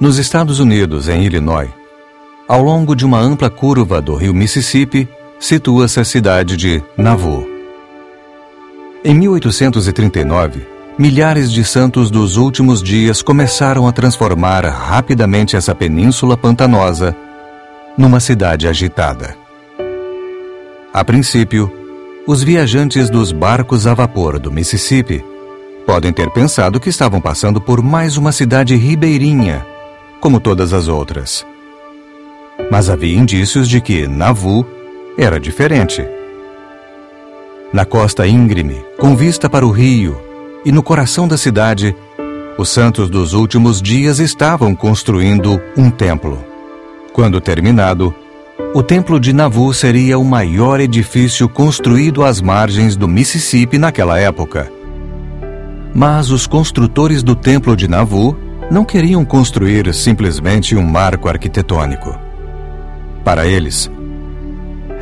Nos Estados Unidos, em Illinois, ao longo de uma ampla curva do rio Mississippi, situa-se a cidade de Nauvoo. Em 1839, milhares de santos dos últimos dias começaram a transformar rapidamente essa península pantanosa numa cidade agitada. A princípio, os viajantes dos barcos a vapor do Mississippi podem ter pensado que estavam passando por mais uma cidade ribeirinha, como todas as outras. Mas havia indícios de que Nauvoo era diferente. Na costa íngreme, com vista para o rio e no coração da cidade, os santos dos últimos dias estavam construindo um templo. Quando terminado, o Templo de Nauvoo seria o maior edifício construído às margens do Mississippi naquela época. Mas os construtores do Templo de Nauvoo não queriam construir simplesmente um marco arquitetônico. Para eles,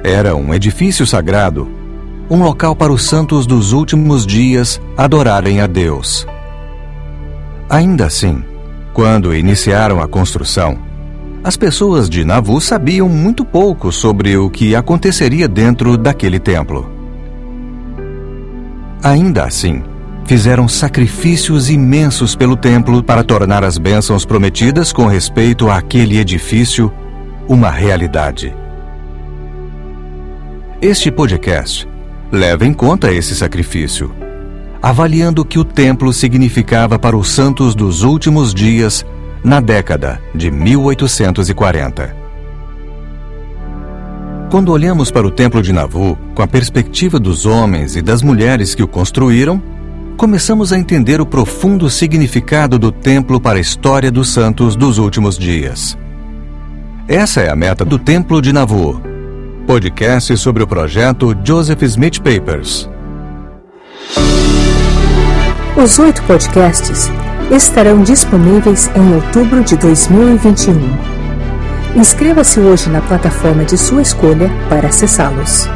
era um edifício sagrado, um local para os santos dos últimos dias adorarem a Deus. Ainda assim, quando iniciaram a construção, as pessoas de Navu sabiam muito pouco sobre o que aconteceria dentro daquele templo. Ainda assim, fizeram sacrifícios imensos pelo templo para tornar as bênçãos prometidas com respeito àquele edifício uma realidade. Este podcast leva em conta esse sacrifício, avaliando o que o templo significava para os santos dos últimos dias na década de 1840. Quando olhamos para o Templo de Nauvoo com a perspectiva dos homens e das mulheres que o construíram, começamos a entender o profundo significado do templo para a história dos santos dos últimos dias. Essa é a meta do Templo de Nauvoo. Podcast sobre o projeto Joseph Smith Papers. Os oito podcasts estarão disponíveis em outubro de 2021. Inscreva-se hoje na plataforma de sua escolha para acessá-los.